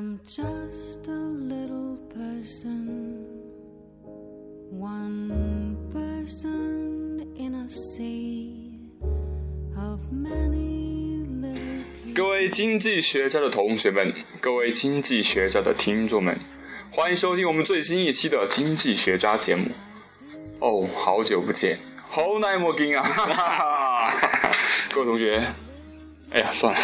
I'm just a little person, one person in a sea of many little 各位经济学家的同学们，各位经济学家的听众们，欢迎收听我们最新一期的《经济学家》节目。哦，好久不见，好耐没见啊！哈哈哈各位同学，哎呀，算了，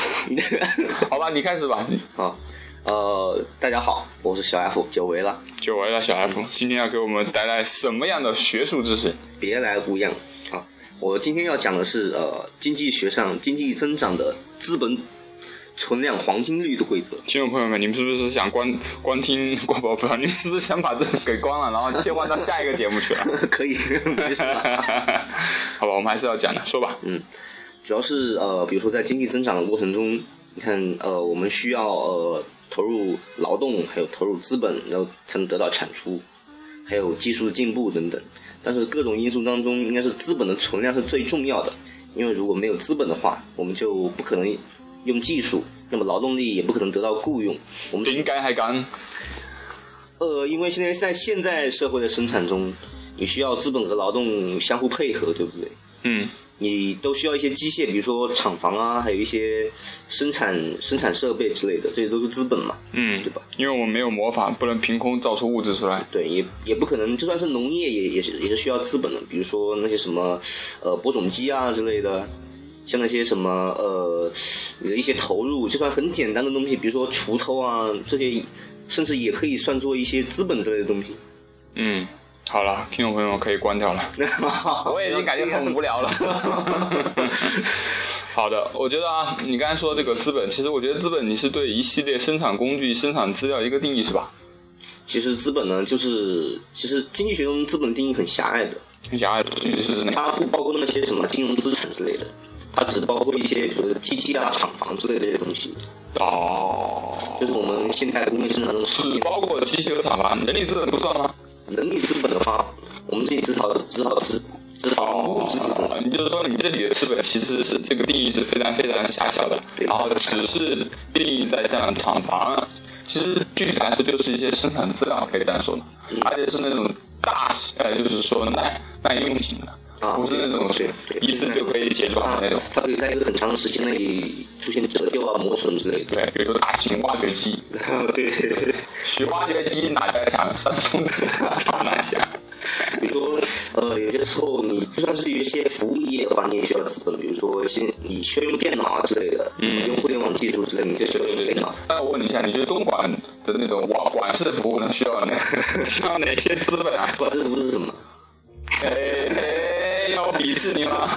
好吧，你开始吧。好，呃，大家好，我是小 F，久违了，久违了，小 F，今天要给我们带来什么样的学术知识？别来无恙啊！我今天要讲的是呃，经济学上经济增长的资本存量黄金率的规则。听众朋友们，你们是不是想关关听 关不不？你们是不是想把这个给关了，然后切换到下一个节目去了？可以，没事了。好吧，我们还是要讲的，说吧。嗯，主要是呃，比如说在经济增长的过程中，你看呃，我们需要呃投入劳动，还有投入资本，然后才能得到产出，还有技术的进步等等。但是各种因素当中，应该是资本的存量是最重要的，因为如果没有资本的话，我们就不可能用技术，那么劳动力也不可能得到雇佣。我们点解係咁？呃，因为现在在现在社会的生产中，你需要资本和劳动相互配合，对不对？嗯，你都需要一些机械，比如说厂房啊，还有一些生产生产设备之类的，这些都是资本嘛，嗯，对吧？因为我们没有魔法，不能凭空造出物质出来。对，也也不可能，就算是农业也也是也是需要资本的，比如说那些什么呃播种机啊之类的，像那些什么呃你的一些投入，就算很简单的东西，比如说锄头啊这些，甚至也可以算作一些资本之类的东西。嗯，好了，听众朋友们可以关掉了。我已经感觉很无聊了。好的，我觉得啊，你刚才说这个资本，其实我觉得资本你是对一系列生产工具、生产资料一个定义是吧？其实资本呢，就是其实经济学中资本定义很狭隘的，很狭隘？它不包括那些什么金融资产之类的，它只包括一些比如说机器啊、厂房之类的这些东西，哦，就是我们现代工业生产中常只见的。包括机器和厂房，人力资本不算吗？人力资本的话，我们这里只讨只讨只只讨物质资本。哦，你就是说你这里的资本其实是这个定义是非常非常狭小的，然后只是定义在像厂房，其实具体来说就是一些生产资料，可以这样说的，而且是那种大呃，就是说耐耐用型的，啊不是那种对对一次就可以解决好的那种。它可以在一个很长的时间内出现折旧啊、磨损之类的。对，比如说大型挖掘机，对对对对，取挖掘机哪家强？山东超难想。比如说呃，有些时候你就算是有一些服务业的话，你也需要资本，比如说现你需要用电脑啊之类的，嗯用互联网技术之类的，你就需要用电脑。那我问你一下，你觉得东莞的那种管管事服务呢，需要哪 需要哪些资本啊？管制服务是什么？哎哎，要鄙视你吗？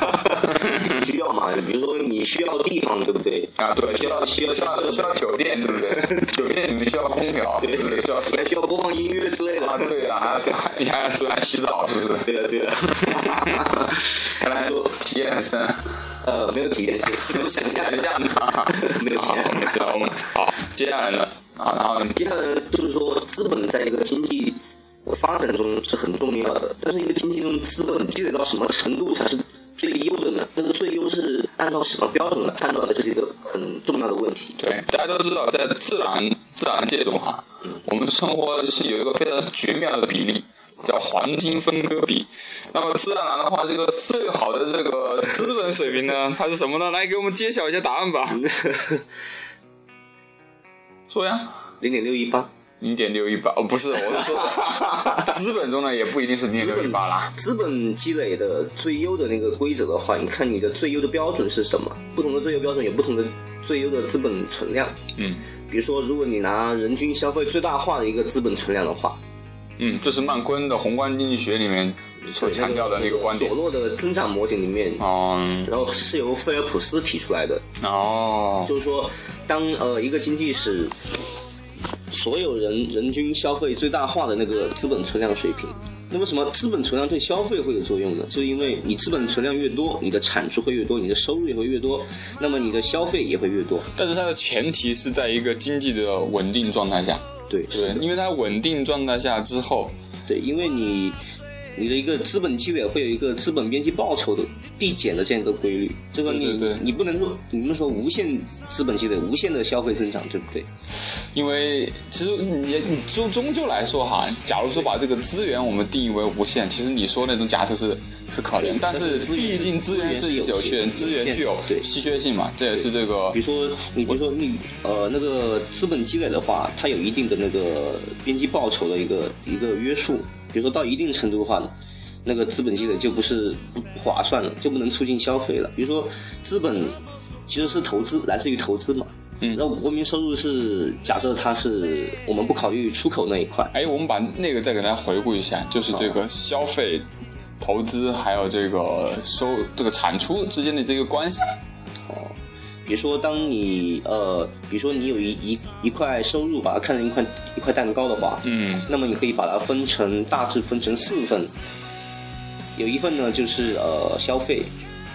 你 需要嘛？比如说你需要地方，对不对？啊，对，需要需要需要需要酒店，对不对？酒店里面需要空调，对不对？需要还需要播放音乐之类的。啊，对啊，你还要出来洗澡，是不是？对的对的。看来体验很深，呃，没有体验，只是想象一下嘛。没有体验，没验。事，我们好，接下来呢？啊，然后接下来就是说，资本在一个经济发展中是很重要的，但是一个经济中资本积累到什么程度才是最优的呢？这个最优是按照什么标准来判断的？这是一个很重要的问题。对，大家都知道，在自然自然界中哈，我们生活是有一个非常绝妙的比例，叫黄金分割比。那么自然而然的话，这个最好的这个资本水平呢，它是什么呢？来给我们揭晓一下答案吧。说呀，零点六一八，零点六一八哦，不是，我是说 资本中呢也不一定是零点六一八啦。资本积累的最优的那个规则的话，你看你的最优的标准是什么？不同的最优标准有不同的最优的资本存量。嗯比如说，如果你拿人均消费最大化的一个资本存量的话，嗯，这是曼昆的宏观经济学里面所强调的那个观点索。诺的增长模型里面，哦然后是由菲尔普斯提出来的，哦，就是说，当呃一个经济使所有人人均消费最大化的那个资本存量水平，那为什么资本存量对消费会有作用呢？就是因为你资本存量越多，你的产出会越多，你的收入也会越多，那么你的消费也会越多。但是它的前提是在一个经济的稳定状态下。对，对，因为它稳定状态下之后，对，因为你你的一个资本积累会有一个资本边际报酬的递减的这样一个规律。这个你对你不能说你们说无限资本积累、无限的消费增长，对不对？因为其实你你终终究来说哈，假如说把这个资源我们定义为无限，其实你说那种假设是是可能，但是毕竟资源是有限，资源具有对稀缺性嘛，这也是这个比如说，你比如说你呃那个资本积累的话，它有一定的那个边际报酬的一个一个约束。比如说到一定程度的话呢，那个资本积累就不是不不划算了，就不能促进消费了。比如说资本其实是投资，来自于投资嘛。嗯然后国民收入是假设它是我们不考虑出口那一块，哎，我们把那个再给大家回顾一下，就是这个消费、投资还有这个收这个产出之间的这个关系。比如说，当你呃，比如说你有一一一块收入，把它看成一块一块蛋糕的话，嗯。那么你可以把它分成大致分成四份，有一份呢就是呃消费，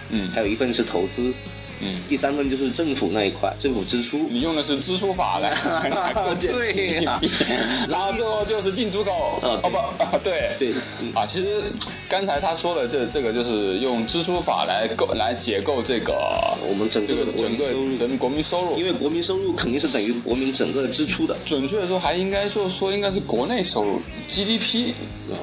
嗯。还有一份是投资，嗯，第三份就是政府那一块，政府支出。你用的是支出法来来构建对 然后最后就是进出口。呃哦不，啊 对对，嗯啊，其实刚才他说的这这个就是用支出法来构来解构这个我们整这个整个整个国民收入因。为国民收入肯定是等于国民整个的支出的。准确的说，还应该就是说应该是国内收入 GDP。哦，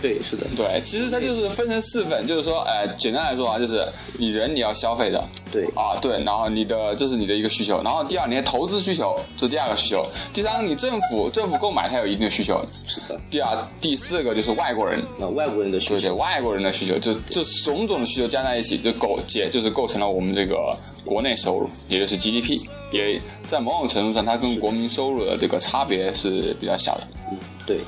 对，是的，对，其实它就是分成四份，就是说，哎，简单来说啊，就是你人你要消费的，对啊，对，然后你的这是你的一个需求，然后第二你的投资需求这是第二个需求，第三个你政府政府购买它有一定的需求，是的。第二第四个就是外国人，那外国人的需对对，求，外国人的需求，就这种种的需求加在一起，就构结就是构成了我们这个国内收入，也就是 GDP，也在某种程度上，它跟国民收入的这个差别是比较小的。嗯对。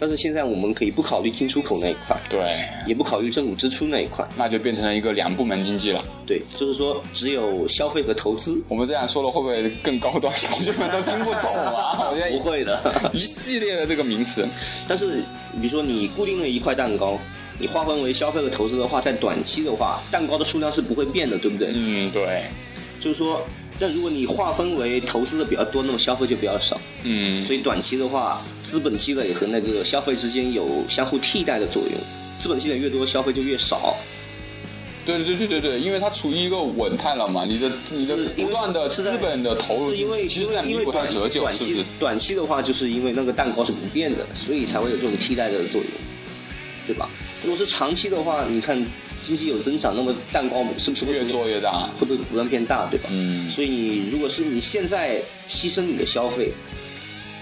但是现在我们可以不考虑进出口那一块，对，也不考虑政府支出那一块，那就变成了一个两部门经济了。对，就是说只有消费和投资。我们这样说了会不会更高端？同学们都听不懂啊！我觉得不会的，一系列的这个名词，但是比如说你固定了一块蛋糕，你划分为消费和投资的话，在短期的话，蛋糕的数量是不会变的，对不对？嗯，对，就是说，但如果你划分为投资的比较多，那么消费就比较少。嗯，所以短期的话，资本积累和那个消费之间有相互替代的作用。资本积累越多，消费就越少。对对对对对，因为它处于一个稳态了嘛，你的你的不断的是资本的投入因为，其实因为在弥补它的短期折旧，短期是不是？短期的话，就是因为那个蛋糕是不变的，所以才会有这种替代的作用，对吧？如果是长期的话，你看经济有增长，那么蛋糕是不是会越做越大。会不会不断变大，对吧？嗯，所以你如果是你现在牺牲你的消费，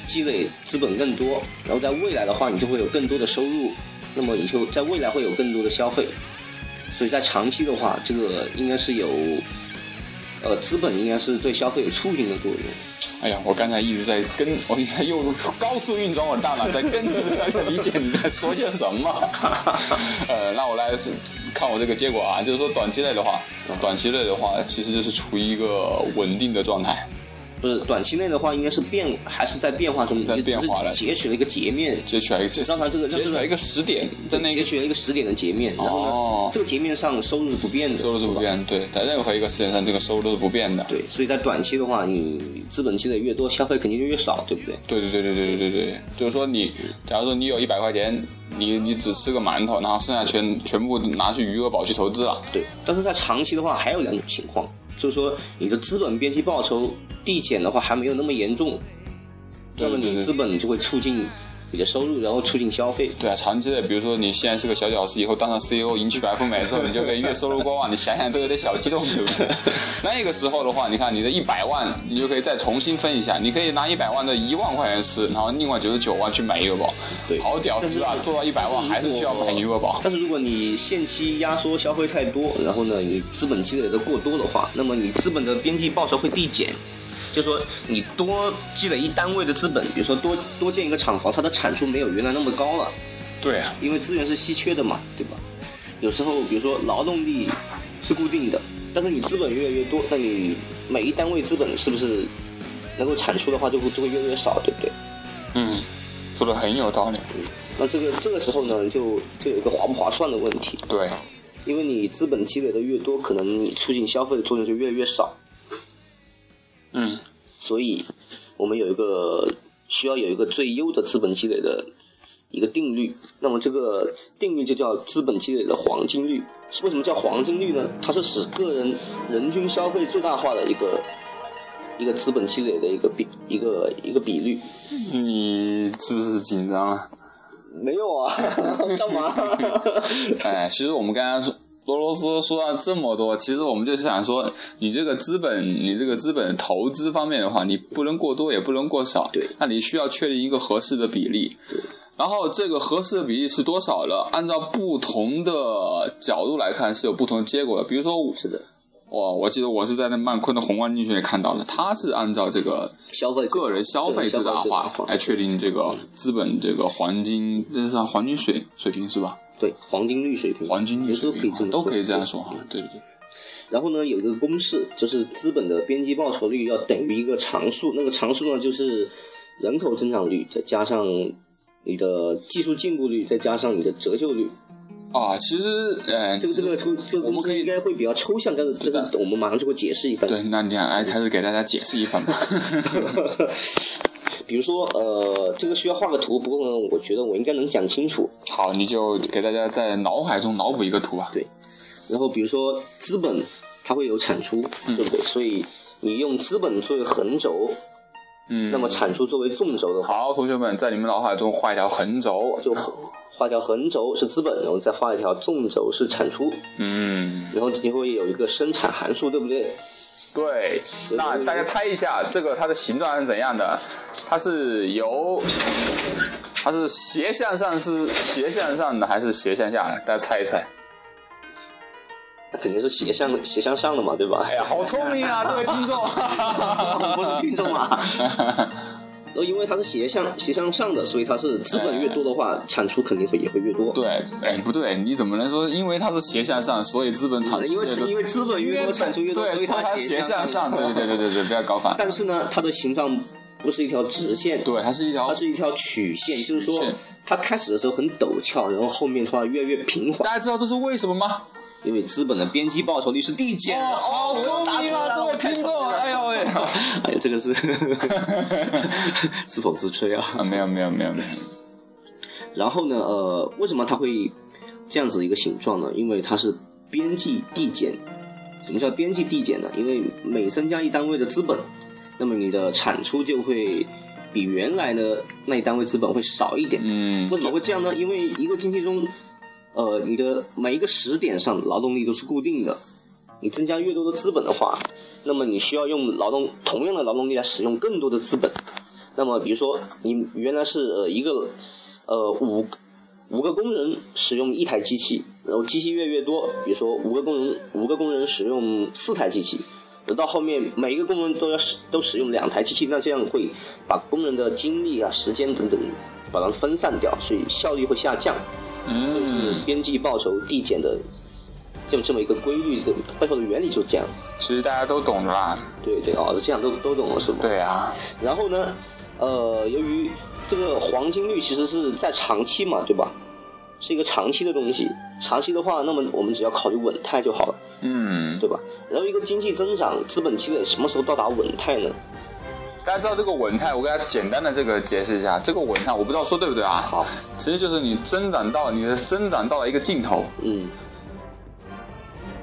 积累资本更多，然后在未来的话，你就会有更多的收入，那么你就在未来会有更多的消费，所以在长期的话，这个应该是有，呃，资本应该是对消费有促进的作用。哎呀，我刚才一直在跟，我一直在用高速运转我的大脑，在跟着在理解你在说些什么。呃，那我来是看我这个结果啊，就是说短期内的话，短期内的话，其实就是处于一个稳定的状态。不是短期内的话，应该是变，还是在变化中，在变化了是截取了一个截面，截取了一个，让它这个截取了一个时点，在那个截取了一个时点的截面，然后呢，哦这个截面上收入是不变的，收入是不变，对，在任何一个时点上，这个收入都是不变的。对，所以在短期的话，你资本积累越多，消费肯定就越少，对不对？对对对对对对对对，就是说你，假如说你有一百块钱，你你只吃个馒头，然后剩下全全部拿去余额宝去投资了。对，但是在长期的话，还有两种情况，就是说你的资本边际报酬递减的话还没有那么严重，那么你资本就会促进你的收入，然后促进消费。对啊，长期的，比如说你现在是个小屌丝，以后当上 CEO 迎娶白富美之后，你就可以月收入过万，你想想都有点小激动，对不对？那个时候的话，你看你的一百万，你就可以再重新分一下，你可以拿一百万的一万块钱吃，然后另外九十九万去买余额宝。对好屌丝啊！做到一百万还是需要买余额宝。但是如果你限期压缩消费太多，然后呢，你资本积累的过多的话，那么你资本的边际报酬会递减。就说你多积累一单位的资本，比如说多多建一个厂房，它的产出没有原来那么高了，对啊，因为资源是稀缺的嘛，对吧？有时候比如说劳动力是固定的，但是你资本越来越多，那你每一单位资本是不是能够产出的话就会就会越来越少，对不对？嗯，说的很有道理。那这个这个时候呢，就就有一个划不划算的问题，对，因为你资本积累的越多，可能你促进消费的作用就越来越少。嗯，所以我们有一个需要有一个最优的资本积累的一个定律。那么这个定律就叫资本积累的黄金率。为什么叫黄金率呢？它是使个人人均消费最大化的一个一个资本积累的一个比一个一个比率。你是不是紧张了？没有啊，干嘛？哎，其实我们刚刚说俄罗斯说了这么多，其实我们就是想说，你这个资本，你这个资本投资方面的话，你不能过多，也不能过少，对，那你需要确定一个合适的比例。对。然后这个合适的比例是多少了？按照不同的角度来看，是有不同的结果的。比如说，是的，哇，我记得我是在那曼昆的宏观经济学看到的，它是按照这个消费个人消费最大化来确定这个资本这个黄金，这是黄金水水平是吧？对，黄金率水平，黄金率水平都可以都可以这样说说哈。对对对。然后呢，有一个公式，就是资本的边际报酬率要等于一个常数，那个常数呢就是人口增长率再加上。你的技术进步率再加上你的折旧率，啊，其实，呃，这个这个抽这个公司应该会比较抽象，但是这个我们马上就会解释一番。对，那你看，哎，还是给大家解释一番吧。比如说，呃，这个需要画个图，不过呢，我觉得我应该能讲清楚。好，你就给大家在脑海中脑补一个图吧。对，然后比如说资本它会有产出，对不对？所以你用资本作为横轴。嗯，那么产出作为纵轴的话，好，同学们在你们脑海中画一条横轴，就画条横轴是资本，然后再画一条纵轴是产出。嗯，然后你会有一个生产函数，对不对？对。那大家猜一下，这个它的形状是怎样的？它是由，它是斜向上是斜向上的还是斜向下的？大家猜一猜。那肯定是斜向斜向上的嘛，对吧？哎呀，好聪明啊，这位听众，不是听众啊。呃，因为它是斜向斜向上的，所以它是资本越多的话，产出肯定会也会越多。对，哎，不对，你怎么能说因为它是斜向上，所以资本产？因为是因为资本越多，产出越多，所以它斜向上。对对对对对，不要搞反。但是呢，它的形状不是一条直线，对，它是一条，它是一条曲线，就是说它开始的时候很陡峭，然后后面的话越来越平缓。大家知道这是为什么吗？因为资本的边际报酬率是递减，好聪明啊，这位听众！哎呦喂，哎呀，这个是自讽自吹啊！啊，没有没有没有没有。然后呢，呃，为什么它会这样子一个形状呢？因为它是边际递减。什么叫边际递减呢？因为每增加一单位的资本，那么你的产出就会比原来的那一单位资本会少一点。嗯，为什么会这样呢？因为一个经济中。呃，你的每一个时点上劳动力都是固定的，你增加越多的资本的话，那么你需要用劳动同样的劳动力来使用更多的资本。那么，比如说你原来是呃一个呃五五个工人使用一台机器，然后机器越越多，比如说五个工人五个工人使用四台机器，到后面每一个工人都要使都使用两台机器，那这样会把工人的精力啊、时间等等把它分散掉，所以效率会下降。就是边际报酬递减的这么这么一个规律，这背后的原理就这样。其实大家都懂的啦。对对哦，是这样都都懂了是吗？对啊。然后呢，呃，由于这个黄金率其实是在长期嘛，对吧？是一个长期的东西。长期的话，那么我们只要考虑稳态就好了。嗯，对吧？然后一个经济增长、资本积累什么时候到达稳态呢？大家知道这个稳态，我给大家简单的这个解释一下。这个稳态，我不知道说对不对啊？好，其实就是你增长到你的增长到了一个尽头。嗯。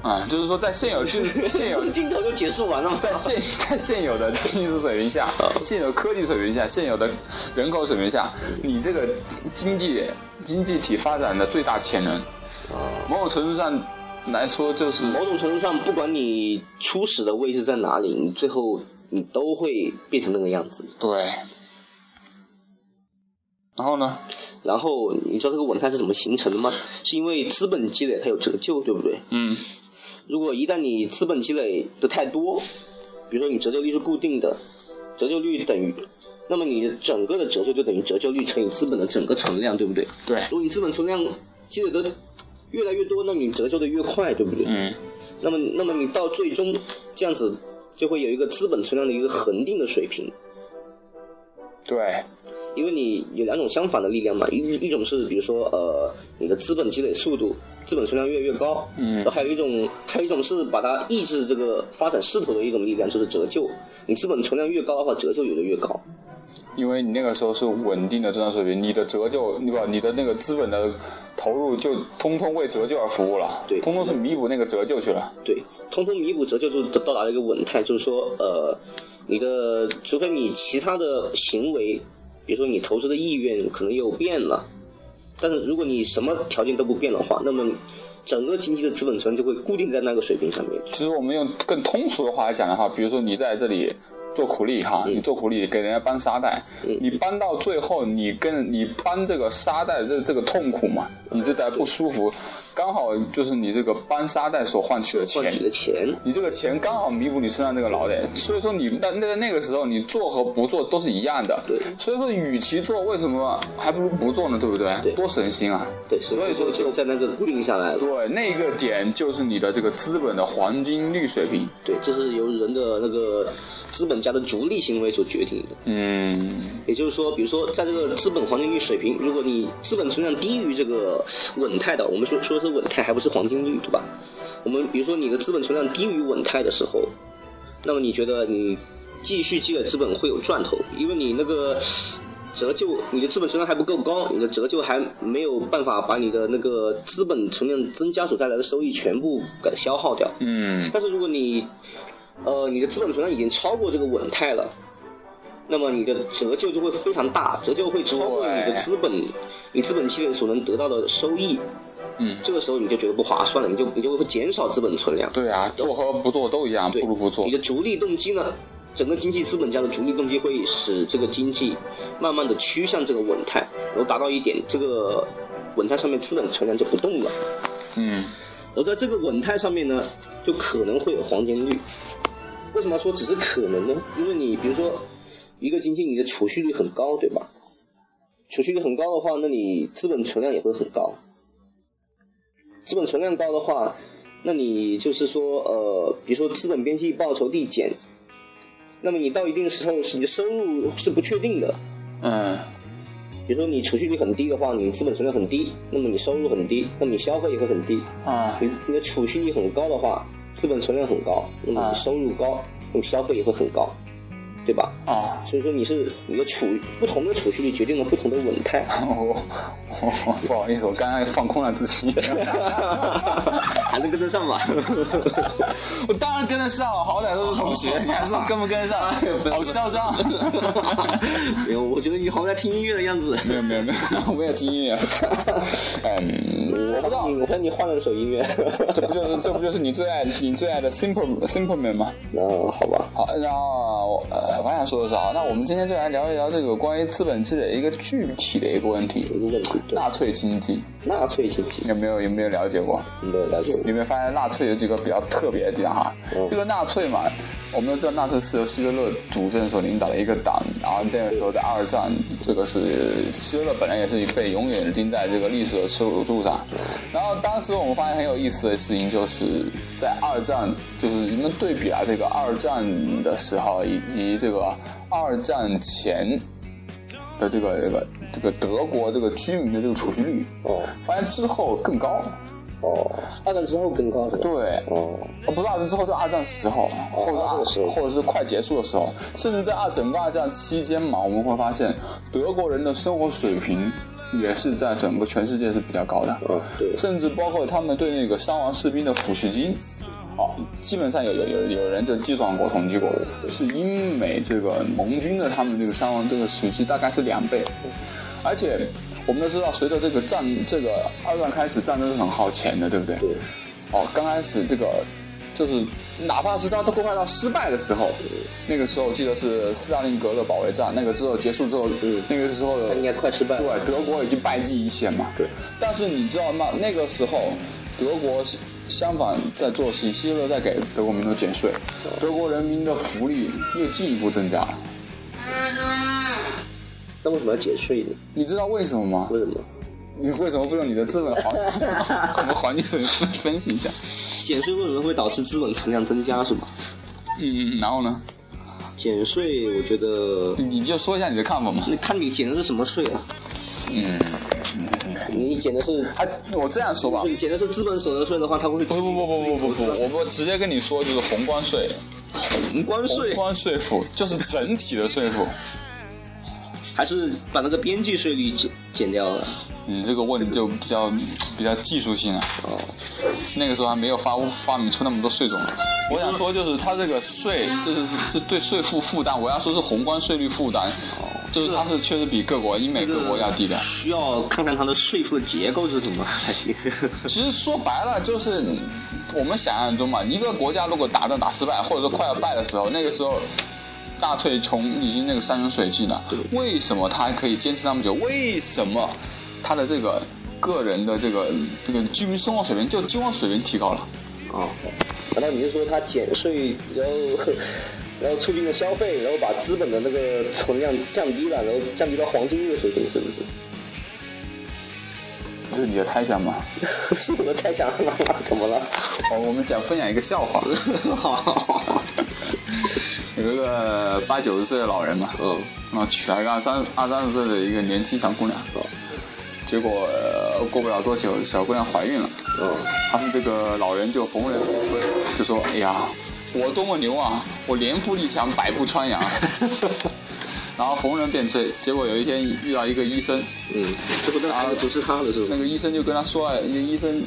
啊，就是说在现有就 现有镜头就解释完了。在现在现有的技术水平下，现有科技水平下，现有的人口水平下，你这个经济经济体发展的最大潜能，某种程度上来说就是某种程度上，不管你初始的位置在哪里，你最后。你都会变成那个样子。对。然后呢？然后你知道这个稳态是怎么形成的吗？是因为资本积累它有折旧，对不对？嗯。如果一旦你资本积累的太多，比如说你折旧率是固定的，折旧率等于，那么你的整个的折旧就等于折旧率乘以资本的整个存量，对不对？对。如果你资本存量积累的越来越多，那你折旧的越快，对不对？嗯。那么，那么你到最终这样子。就会有一个资本存量的一个恒定的水平。对，因为你有两种相反的力量嘛，一一种是比如说呃你的资本积累速度，资本存量越来越高，嗯，还有一种还有一种是把它抑制这个发展势头的一种力量，就是折旧。你资本存量越高的话，折旧有的越高。因为你那个时候是稳定的增长水平，你的折旧，你把？你的那个资本的投入就通通为折旧而服务了，对通通是弥补那个折旧去了。对，通通弥补折旧就到达了一个稳态，就是说，呃，你的除非你其他的行为，比如说你投资的意愿可能又变了，但是如果你什么条件都不变的话，那么整个经济的资本存量就会固定在那个水平上面。其实我们用更通俗的话来讲的话，比如说你在这里做苦力哈，你做苦力给人家搬沙袋，你搬到最后，你跟你搬这个沙袋这这个痛苦嘛，你这袋不舒服，刚好就是你这个搬沙袋所换取的钱换取。的钱，你这个钱刚好弥补你身上这个劳累，所以说你那那在那个时候，你做和不做都是一样的。对所以说与其做，为什么还不如不做呢？对不对？对多省心啊！对，所以说就就在那个固定下来了。对那个点就是你的这个资本的黄金率水平。对，就是由人的那个资本家的逐利行为所决定的。嗯，也就是说，比如说，在这个资本黄金率水平，如果你资本存量低于这个稳态的，我们说说的是稳态，还不是黄金率，对吧？我们比如说你的资本存量低于稳态的时候，那么你觉得你继续积累资本会有赚头，因为你那个折旧，你的资本存量还不够高，你的折旧还没有办法把你的那个资本存量增加所带来的收益全部给它消耗掉。嗯，但是如果你，呃，你的资本存量已经超过这个稳态了，那么你的折旧就会非常大，折旧会超过你的资本，你资本积累所能得到的收益。嗯这个时候你就觉得不划算了，你就你就会减少资本存量。对啊，做和不做都一样，对不如不做你。的逐利动机呢？整个经济资本家的逐利动机会使这个经济慢慢的趋向这个稳态，然后达到一点，这个稳态上面资本存量就不动了。嗯，而在这个稳态上面呢，就可能会有黄金率。为什么说只是可能呢？因为你比如说一个经济，你的储蓄率很高，对吧？储蓄率很高的话，那你资本存量也会很高。资本存量高的话，那你就是说，呃，比如说资本边际报酬递减，那么你到一定时候，是你的收入是不确定的。嗯，比如说你储蓄率很低的话，你资本存量很低，那么你收入很低，那么你消费也会很低。啊，你你的储蓄率很高的话，资本存量很高，那么啊。你收入高，那么消费也会很高，对吧？啊，所以说你是你的储不同的储蓄率决定了不同的稳态。我我 不好意思，我刚刚放空了自己。还能跟得上吧？我当然跟得上了，好歹都是同学，你 还说跟不跟上？好嚣张！没有，我觉得你好像在听音乐的样子。没有没有没有，我也听音乐。嗯，我不知道你，我看你换了首音乐。这不就是这不就是你最爱你最爱的 Simple Simple Man 吗？嗯，好吧。好，然后呃，我想说的是啊，那我们今天就来聊一聊这个关于资本积累一个具体的一个问题一个问题，纳粹经济，纳粹经济有没有有没有了解过？没有了解过。有没有发现纳粹有几个比较特别的地方哈？嗯这个纳粹嘛，我们都知道纳粹是由希特勒主政所领导的一个党，然后那个时候在二战，这个是希特勒本来也是被永远钉在这个历史的耻辱柱上。然后当时我们发现很有意思的事情，就是在二战，就是你们对比啊这个二战的时候以及这个二战前的这个这个这个德国这个居民的这个储蓄率，哦发现之后更高。哦，二战之后更高是吧？对，哦，哦，不是二战之后，是二战时候，或者二时候。或者是快结束的时候，甚至在二整个二战期间嘛，我们会发现德国人的生活水平也是在整个全世界是比较高的，嗯，对，甚至包括他们对那个伤亡士兵的抚恤金。哦，基本上有有有有人就计算过、统计过，是英美这个盟军的他们这个伤亡这个抚恤大概是两倍，而且我们都知道，随着这个战这个二战开始，战争是很耗钱的，对不对？对，哦，刚开始这个就是哪怕是他都快到失败的时候，那个时候我记得是斯大林格勒保卫战，那个之后结束之后，嗯那个时候他应该快失败了。对德国已经败绩一线嘛。对。但是你知道吗？那个时候德国是相反在做事情，希特勒在给德国民众减税，德国人民的福利又进一步增加了。那为什么要减税呢？你知道为什么吗？为什么？你为什么不用你的资本环我们环境分析一下？减税为什么会导致资本存量增加是吧？嗯，然后呢？减税，我觉得，你就说一下你的看法嘛。你看你减的是什么税啊？嗯，你减的是，哎，我这样说吧，你减的是资本所得税的话，它会不不不不不不不，我不直接跟你说，就是宏观税，宏观税宏税，观税负就是整体的税负，还是把那个边际税率减减掉了？你这个问题就比较比较技术性了。哦，那个时候还没有发发明出那么多税种。我想说，就是它这个税，这是是对税负负担。我要说是宏观税率负担，哦就是它是确实比各国英美各国要低的。需要看看它的税负的结构是什么才行。其实说白了，就是我们想象中嘛，一个国家如果打仗打失败，或者说快要败的时候，那个时候大翠从已经那个山穷水尽了。为什么他还可以坚持那么久？为什么他的这个个人的这个这个居民生活水平就生活水平提高了？哦，难道你是说他减税，然后然后促进了消费，然后把资本的那个存量降低了，然后降低到黄金这个水平，是不是？这是你的猜想吗？是我的猜想，怎么了？哦，我们讲分享一个笑话。好，有一个八九十岁的老人嘛，嗯，啊，娶了一个二三二三十岁的一个年轻小姑娘，结果、呃过不了多久，小姑娘怀孕了。嗯，他是这个老人就逢人，就说：“哎呀，我多么牛啊！我年富力强，百步穿杨。” 然后逢人便吹。结果有一天遇到一个医生，嗯，这不那啊不是他的是吧？那个医生就跟他说了，一个医生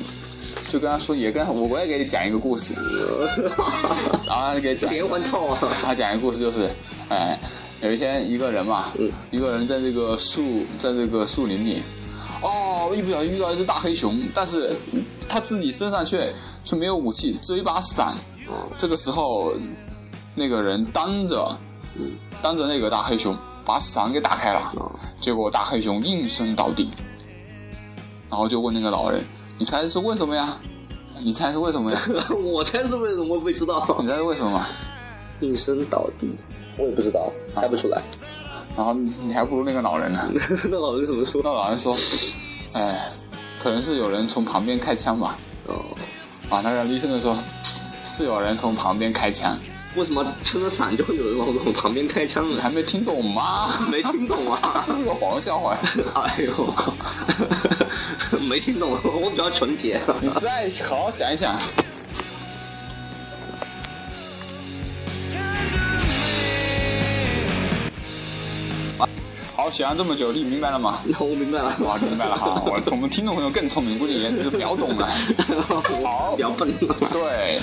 就跟他说，也跟我我也给你讲一个故事，然后他就给讲一连个环套啊！他讲一个故事，就是，哎，有一天一个人嘛，嗯一个人在这个树，在这个树林里，哦，一不小心遇到一只大黑熊，但是他自己身上却却没有武器，只有一把伞。这个时候，那个人当着，当着那个大黑熊，把伞给打开了，结果大黑熊应声倒地，然后就问那个老人：“你猜是为什么呀？你猜是为什么呀？我猜是为什么不知道？你猜是为什么吗？”应声倒地，我也不知道，猜不出来。然后你还不如那个老人呢。那老人怎么说？那老人说：“哎，可能是有人从旁边开枪吧。哦，”啊，那个医生就说：“是有人从旁边开枪，为什么撑着伞就会有人往往旁边开枪呢？你还没听懂吗？没听懂啊！这是个黄笑话。哎呦，没听懂，我比较纯洁。你再好好想一想。好，想了这么久，你明白了吗？那我明白了，哇，明白了哈！我 我们听众朋友更聪明，估计也就秒懂了。好比较笨。对，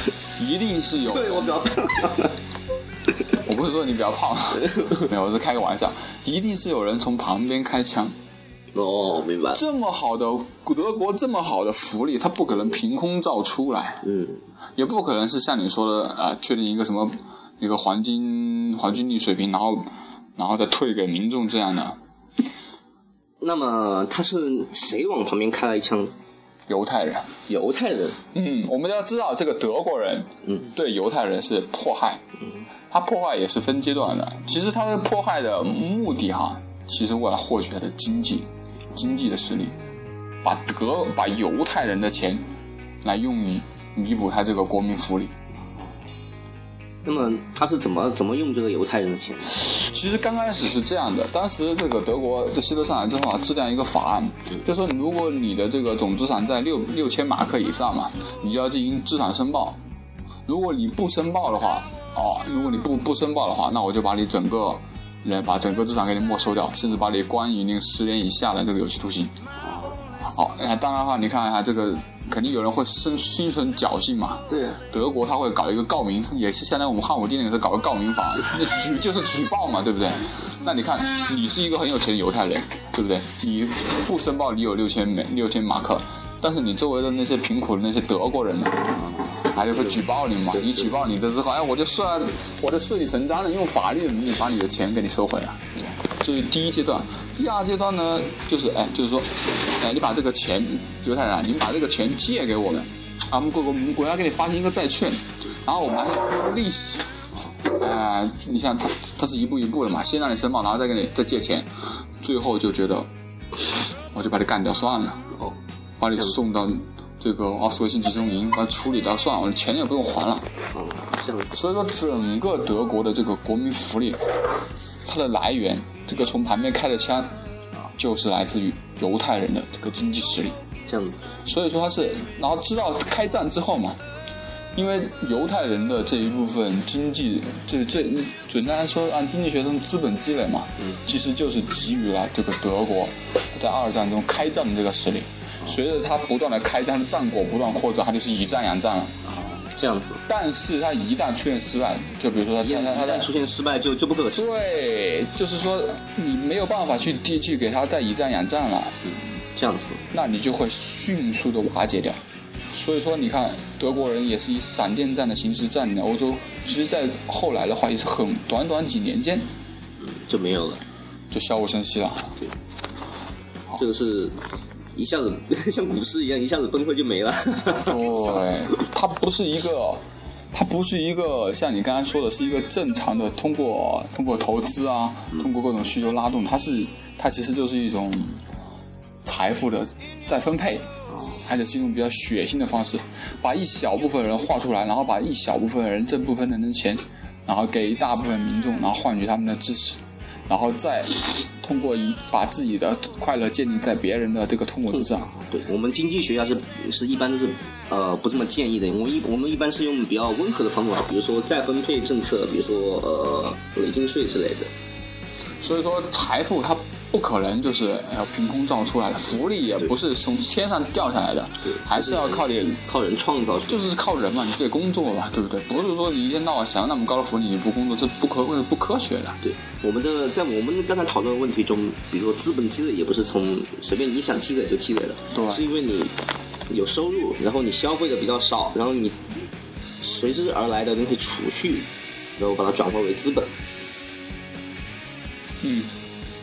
一定是有。对我比较笨。我不是说你比较胖，没有，我是开个玩笑。一定是有人从旁边开枪。哦，明白了。这么好的德国，这么好的福利，它不可能凭空造出来，嗯，也不可能是像你说的啊、呃确定一个什么一个黄金黄金率水平，然后然后再退给民众这样的。那么他是谁往旁边开了一枪？犹太人，犹太人。嗯，我们要知道这个德国人，嗯，对犹太人是迫害，他迫害也是分阶段的。其实他的迫害的目的哈，其实为了获取他的经济经济的实力，把德把犹太人的钱来用于弥补他这个国民福利。那么他是怎么怎么用这个犹太人的钱？其实刚开始是这样的，当时这个德国的希特上来之后啊，制定一个法案，就说如果你的这个总资产在六六千马克以上嘛，你就要进行资产申报。如果你不申报的话，哦，如果你不不申报的话，那我就把你整个来把整个资产给你没收掉，甚至把你关于那个十年以下的这个有期徒刑。好，那当然的话，你看一下这个，肯定有人会生心存侥幸嘛。对，德国他会搞一个告民，也是相当于我们汉武帝那个时候搞个告民法，那举就是举报嘛，对不对？那你看，你是一个很有钱的犹太人，对不对？你不申报你有六千美六千马克，但是你周围的那些贫苦的那些德国人呢，还有会举报你嘛？你举报你的之后，哎，我就算我就顺理成章的用法律的名义把你的钱给你收回来。这是第一阶段，第二阶段呢，就是哎，就是说，哎，你把这个钱，犹太人啊，你把这个钱借给我们，啊，我们国国我们国家给你发行一个债券，然后我们还有利息，哎、你像他他是一步一步的嘛，先让你申报，然后再给你再借钱，最后就觉得，我就把你干掉算了，哦，把你送到这个奥斯维辛集中营，把它处理掉算了，我钱也不用还了。哦。所以说，整个德国的这个国民福利，它的来源，这个从旁边开的枪，就是来自于犹太人的这个经济实力。这样子。所以说他是，然后知道开战之后嘛，因为犹太人的这一部分经济，这这简单来说，按经济学中资本积累嘛，其实就是给予了这个德国在二战中开战的这个实力。随着他不断的开战，战果不断扩张，他就是以战养战了。这样子，但是他一旦出现失败，就比如说他一他他他在旦出现失败就就不可耻。对，就是说你没有办法去地去给他再以战养战了，嗯这样子，那你就会迅速的瓦解掉。所以说，你看德国人也是以闪电战的形式占领了欧洲。其实，在后来的话，也是很短短几年间嗯就没有了。就悄无声息了。对这个是一下子 像股市一样，一下子崩溃就没了。对，它不是一个，它不是一个像你刚才说的，是一个正常的通过通过投资啊，通过各种需求拉动，它是它其实就是一种财富的再分配，而且是一种比较血腥的方式，把一小部分人划出来，然后把一小部分人这部分人的钱，然后给一大部分民众，然后换取他们的支持，然后再通过一把自己的快乐建立在别人的这个痛苦之上。对我们经济学家是是一般都是呃不这么建议的。我们一我们一般是用比较温和的方法，比如说再分配政策，比如说呃累进税之类的。所以说，财富它不可能就是呃凭空造出来的，福利也不是从天上掉下来的，还是要靠点，靠人创造。就是靠人嘛，你得工作嘛，对不对？不是说你一天到晚想要那么高的福利你不工作，这不可不科学的。对，我们的在我们刚才讨论的问题中，比如说资本积累也不是从随便你想积累就积累的，对是因为你有收入，然后你消费的比较少，然后你随之而来的那些储蓄，然后把它转化为资本。嗯，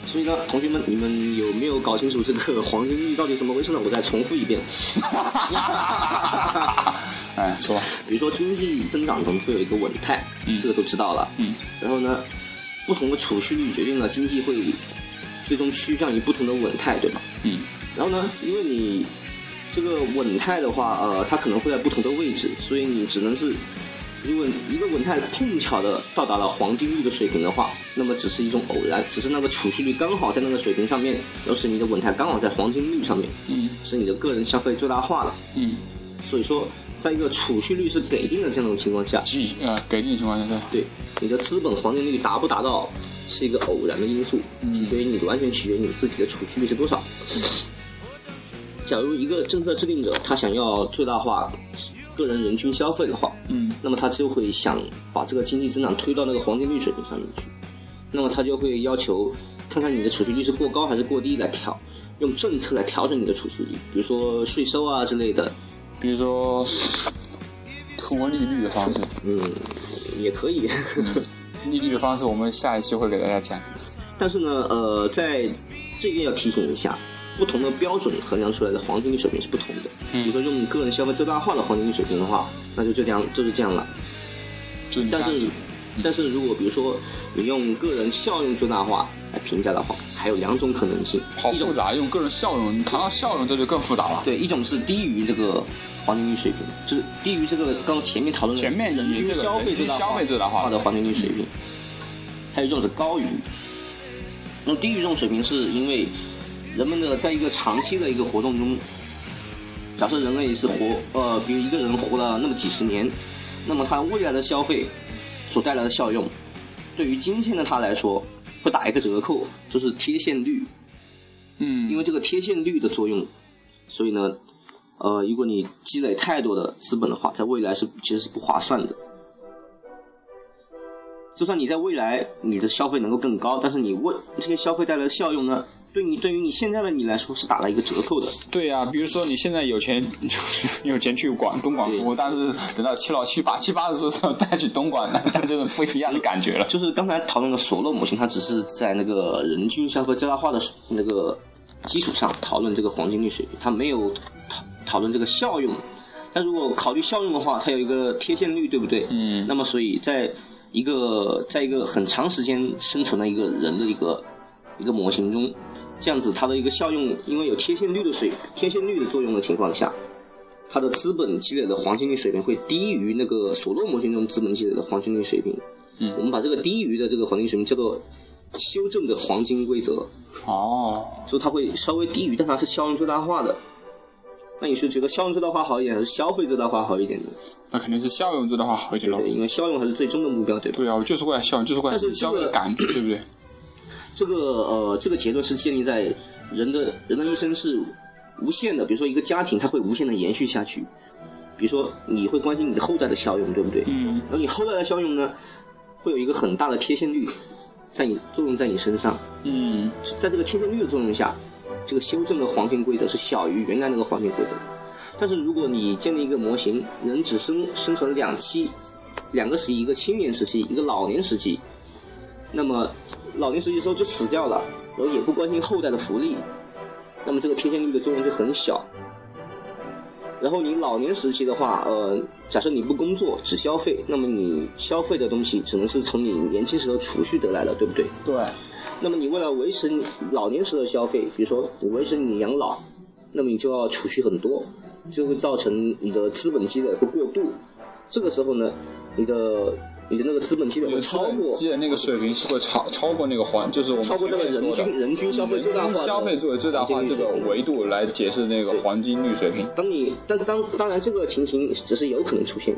所以呢，同学们，你们有没有搞清楚这个黄金率 到底怎么回事呢？我再重复一遍。哎，说，比如说经济增长中会有一个稳态，嗯这个都知道了。嗯，然后呢，不同的储蓄率决定了经济会最终趋向于不同的稳态，对吧？嗯然后呢，因为你这个稳态的话，呃，它可能会在不同的位置，所以你只能是，如果一个稳态碰巧的到达了黄金率的水平的话，那么只是一种偶然，只是那个储蓄率刚好在那个水平上面，要是你的稳态刚好在黄金率上面，嗯。使你的个人消费最大化了。嗯，所以说，在一个储蓄率是给定的这样的情况下，记呃给定的情况下，对，对你的资本黄金率达不达到是一个偶然的因素，取决于你完全取决于你自己的储蓄率是多少。假如一个政策制定者他想要最大化个人人均消费的话，嗯。那么他就会想把这个经济增长推到那个黄金率水平上面去，那么他就会要求看看你的储蓄率是过高还是过低来调，用政策来调整你的储蓄率，比如说税收啊之类的，比如说通过利率的方式，嗯，也可以。利率的方式我们下一期会给大家讲。但是呢，呃，在这边要提醒一下，不同的标准衡量出来的黄金率水平是不同的。嗯比如说用个人消费最大化的黄金率水平的话，那就就这样就是这样了。但是，但是如果比如说你用个人效用最大化来评价的话，还有两种可能性，一种好复杂，用个人效用，你谈到效用这就更复杂了。对，一种是低于这个黄金率水平，就是低于这个刚刚前面讨论的前面人均消费最大消费最大化化的黄金率水平，还有一种是高于。那低于这种水平，是因为人们的在一个长期的一个活动中，假设人类是活呃，比如一个人活了那么几十年，那么他未来的消费所带来的效用，对于今天的他来说会打一个折扣，就是贴现率。嗯，因为这个贴现率的作用，所以呢，呃，如果你积累太多的资本的话，在未来是其实是不划算的。就算你在未来你的消费能够更高，但是你为这些消费带来的效用呢，对你对于你现在的你来说是打了一个折扣的。对呀、比如说你现在有钱，有钱去广东广服务，但是等到七老七八七八的时候再去东莞，那这种不一样的感觉了。就是刚才讨论的索洛模型，它只是在那个人均消费最大化的那个基础上讨论这个黄金率水平，它没有讨讨论这个效用。但如果考虑效用的话，它有一个贴现率，对不对？嗯那么所以在一个在一个很长时间生存的一个人的一个一个模型中，这样子它的一个效用，因为有贴现率的水贴现率的作用的情况下，它的资本积累的黄金率水平会低于那个索洛模型中资本积累的黄金率水平。嗯我们把这个低于的这个黄金水平叫做修正的黄金规则，哦，所以它会稍微低于，但它是效用最大化的。那你是觉得效用最大化好一点，还是消费最大化好一点呢？那肯定是效用最大化好一点喽。对，因为效用还是最终的目标，对吧？对啊，我就是为了效用，就是为了消费的感觉，对不对？这个呃，这个结论是建立在人的人的一生是无限的，比如说一个家庭，它会无限的延续下去。比如说你会关心你的后代的效用，对不对？嗯然后你后代的效用呢，会有一个很大的贴现率在你作用在你身上，嗯，在这个贴现率的作用下，这个修正的黄金规则是小于原来那个黄金规则的。但是如果你建立一个模型，人只生生存两期，两个时期，一个青年时期，一个老年时期，那么老年时期的时候就死掉了，然后也不关心后代的福利，那么这个贴现率的作用就很小。然后你老年时期的话，呃，假设你不工作只消费，那么你消费的东西只能是从你年轻时候储蓄得来的，对不对？对，那么你为了维持你老年时的消费，比如说你维持你养老，那么你就要储蓄很多，就会造成你的资本积累会过度。这个时候呢，你的你的那个资本积累会超过积累那个水平是会超超过那个环，就是我们超过那个人均人均消费最大化消费作为最大化这个维度来解释那个黄金率水平。当你，但当当然这个情形只是有可能出现，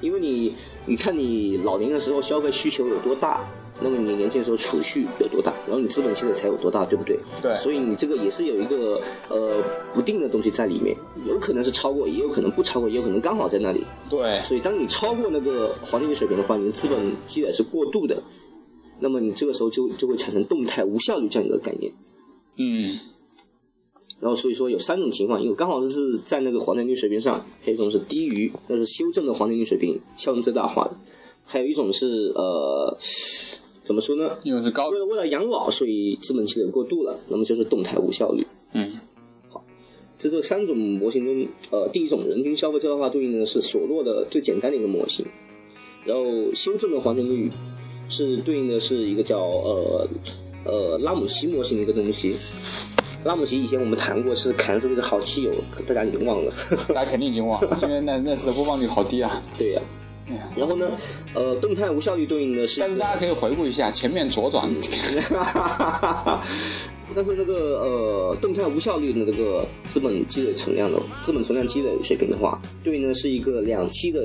因为你你看你老年的时候消费需求有多大，那么你年轻的时候储蓄有多大，然后你资本积累才有多大，对不对？对所以你这个也是有一个呃不定的东西在里面，有可能是超过，也有可能不超过，也有可能刚好在那里。对，所以当你超过那个黄金率水平的话，你的资本积累是过度的，那么你这个时候就就会产生动态无效率这样一个概念。嗯，然后所以说有三种情况，因为刚好是在那个黄金率水平上，还有一种是低于，那是修正的黄金率水平，效用最大化的；还有一种是呃，怎么说呢？因为是高为，了为了养老，所以资本积累过度了，那么就是动态无效率。嗯，好这这三种模型中，呃，第一种人均消费最大化对应的是索洛的最简单的一个模型，然后修正的黄金率是对应的是一个叫呃呃拉姆齐模型的一个东西。拉姆齐以前我们谈过是砍死这个好基友，大家已经忘了。大家肯定已经忘了，因为那那次的播放率好低啊。对呀、然后呢，呃，动态无效率对应的是但是大家可以回顾一下前面左转，但是那个呃动态无效率的那个资本积累存量的资本存量积累水平的话，对应的是一个两期的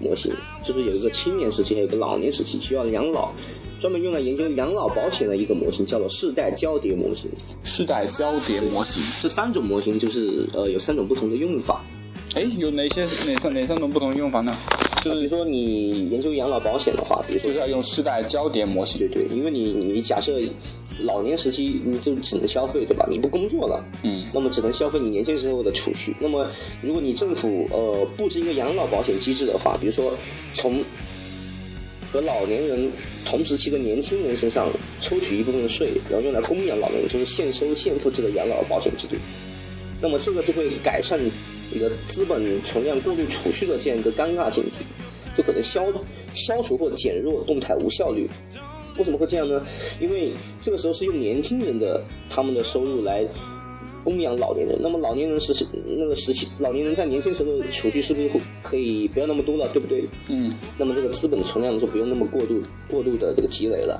模型，就是有一个青年时期，还有一个老年时期，需要养老，专门用来研究养老保险的一个模型，叫做世代交叠模型。世代交叠模型。这三种模型就是呃有三种不同的用法。哎，有哪些哪三哪三种不同的用法呢？就是比如说你研究养老保险的话，比如说就是要用世代交叠模型对。对，因为你你假设老年时期你就只能消费，对吧？你不工作了，嗯，那么只能消费你年轻时候的储蓄。那么如果你政府呃布置一个养老保险机制的话，比如说从和老年人同时期的年轻人身上抽取一部分的税，然后用来供养老年人，就是现收现付制的养老保险制度。那么这个就会改善你的资本存量过度储蓄的这样一个尴尬境地，就可能消消除或减弱动态无效率。为什么会这样呢？因为这个时候是用年轻人的他们的收入来供养老年人，那么老年人时期那个时期，老年人在年轻时候的储蓄是不是会可以不要那么多了，对不对？嗯，那么这个资本存量就不用那么过度过度的这个积累了。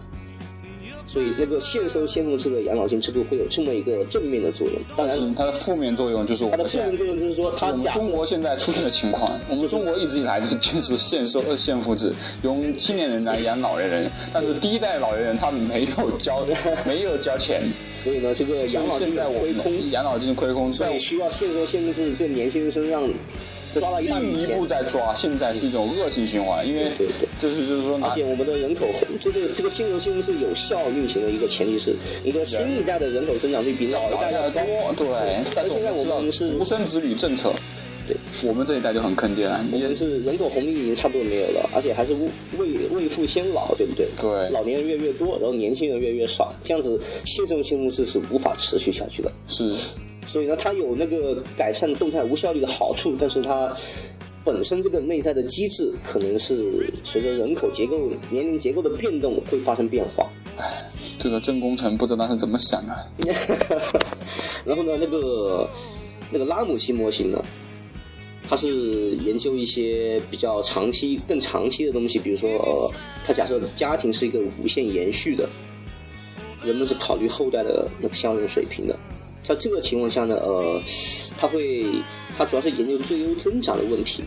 所以那个现收现付制的养老金制度会有这么一个正面的作用。当然，是它的负面作用就是我它的负面作用就是说，它中国现在出现的情况，我们中国一直以来就是坚持现收呃现付制，用青年人来养老年人，但是第一代老年人他没有交 没有交钱，所以呢，这个养老金在亏空，养老金亏空，在所以需要现收现付制这年轻人身上抓了进一步。在抓，现在是一种恶性循环，因为就是就是说而且我们的人口，就是这个现收现付是有效运行的一个前提是，一个新一代的人口增长率比老一代要高。多，对，但是现在我们是独生子女政策，对，我们这一代就很坑爹了，我你们是人口红利已经差不多没有了，而且还是未未富先老，对不对？对老年人越来越多，然后年轻人越来越少，这样子现收现付制是无法持续下去的。是所以呢，它有那个改善动态无效率的好处，但是它本身这个内在的机制可能是随着人口结构、年龄结构的变动会发生变化。这个郑工程不知道他是怎么想的，然后呢，那个那个拉姆西模型呢，它是研究一些比较长期、更长期的东西，比如说呃，它假设家庭是一个无限延续的，人们是考虑后代的那个效用水平的。在这个情况下呢，呃，它会它主要是研究最优增长的问题。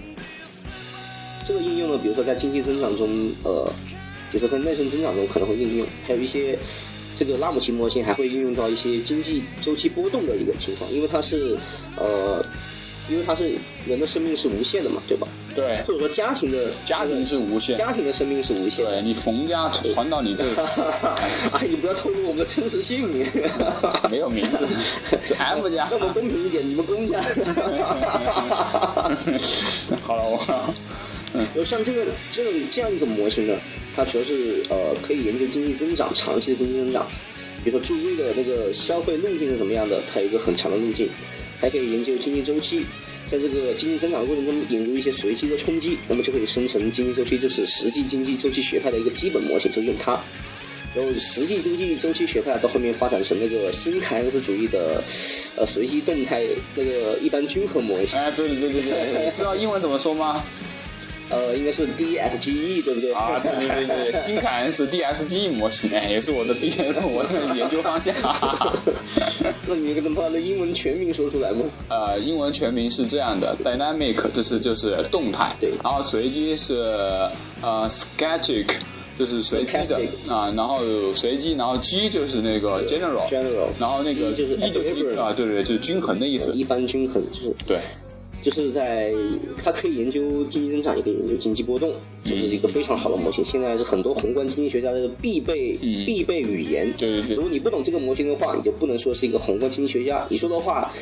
这个应用呢，比如说在经济增长中，呃，比如说在内生增长中可能会应用，还有一些这个拉姆齐模型还会应用到一些经济周期波动的一个情况，因为它是呃，因为它是人的生命是无限的嘛，对吧？对，或者说家庭的家庭是无限，家庭的生命是无限。对你冯家传到你这，啊，你不要透露我们的真实姓名，没有名字，这 F 家。那么公平一点，你们公家。好了，我。然后像这个这种这样一个模型呢，它主要是呃可以研究经济增长长期的经济增长，比如说注意的那个消费路径是怎么样的，它有一个很长的路径，还可以研究经济周期，在这个经济增长过程中引入一些随机的冲击，那么就可以生成经济周期，就是实际经济周期学派的一个基本模型，就用它。然后实际经济周期学派到后面发展成那个新凯恩斯主义的呃随机动态那个一般均衡模型。哎，对对对对对，知道英文怎么说吗？呃，应该是 DSGE 对不对？啊，对对对对，新凯恩斯 DSGE 模型，哎，也是我的第 我的研究方向。那你能把那英文全名说出来吗？呃，英文全名是这样的：dynamic，这是就是动态，对。然后随机是呃 s c a t i c 就是随机的啊。然后随机，然后 G 就是那个 general，general。然后那个就是 E 就是啊，对对，就是均衡的意思，一般均衡就是对。就是在它可以研究经济增长，也可以研究经济波动，这是一个非常好的模型。现在是很多宏观经济学家的必备必备语言。对对对。如果你不懂这个模型的话，你就不能说是一个宏观经济学家。你说的话。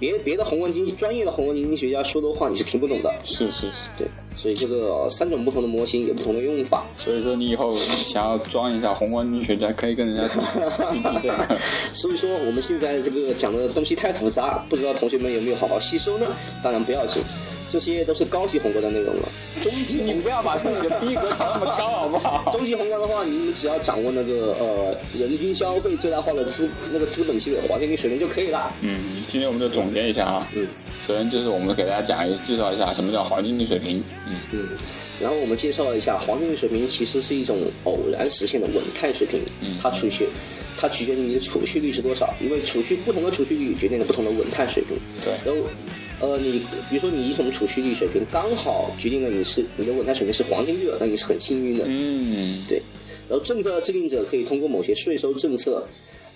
别别的宏观经济专业的宏观经济学家说的话你是听不懂的，是是是，对，所以这个三种不同的模型有不同的用法。所以说你以后想要装一下宏观经济学家，可以跟人家 听听这个。所以说我们现在这个讲的东西太复杂，不知道同学们有没有好好吸收呢？当然不要紧。这些都是高级宏观的内容了，中级你不要把自己的逼格调那么高好不好？中级宏观的话，你们只要掌握那个呃人均消费最大化的资那个资本期的黄金率水平就可以了。嗯，今天我们就总结一下啊。嗯，首先就是我们给大家讲一介绍一下什么叫黄金率水平。嗯嗯，然后我们介绍了一下黄金率水平其实是一种偶然实现的稳态水平。嗯，它储蓄它取决于你的储蓄率是多少，因为储蓄不同的储蓄率决定了不同的稳态水平。对，然后。呃，你比如说你什么储蓄率水平刚好决定了你是你的稳态水平是黄金率，那你是很幸运的。嗯，对。然后政策制定者可以通过某些税收政策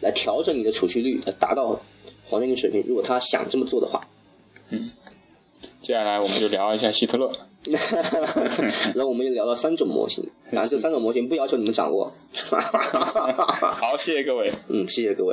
来调整你的储蓄率，来达到黄金率水平。如果他想这么做的话。嗯。接下来我们就聊一下希特勒。然后我们就聊了三种模型，当然这三种模型不要求你们掌握。好，谢谢各位。嗯，谢谢各位。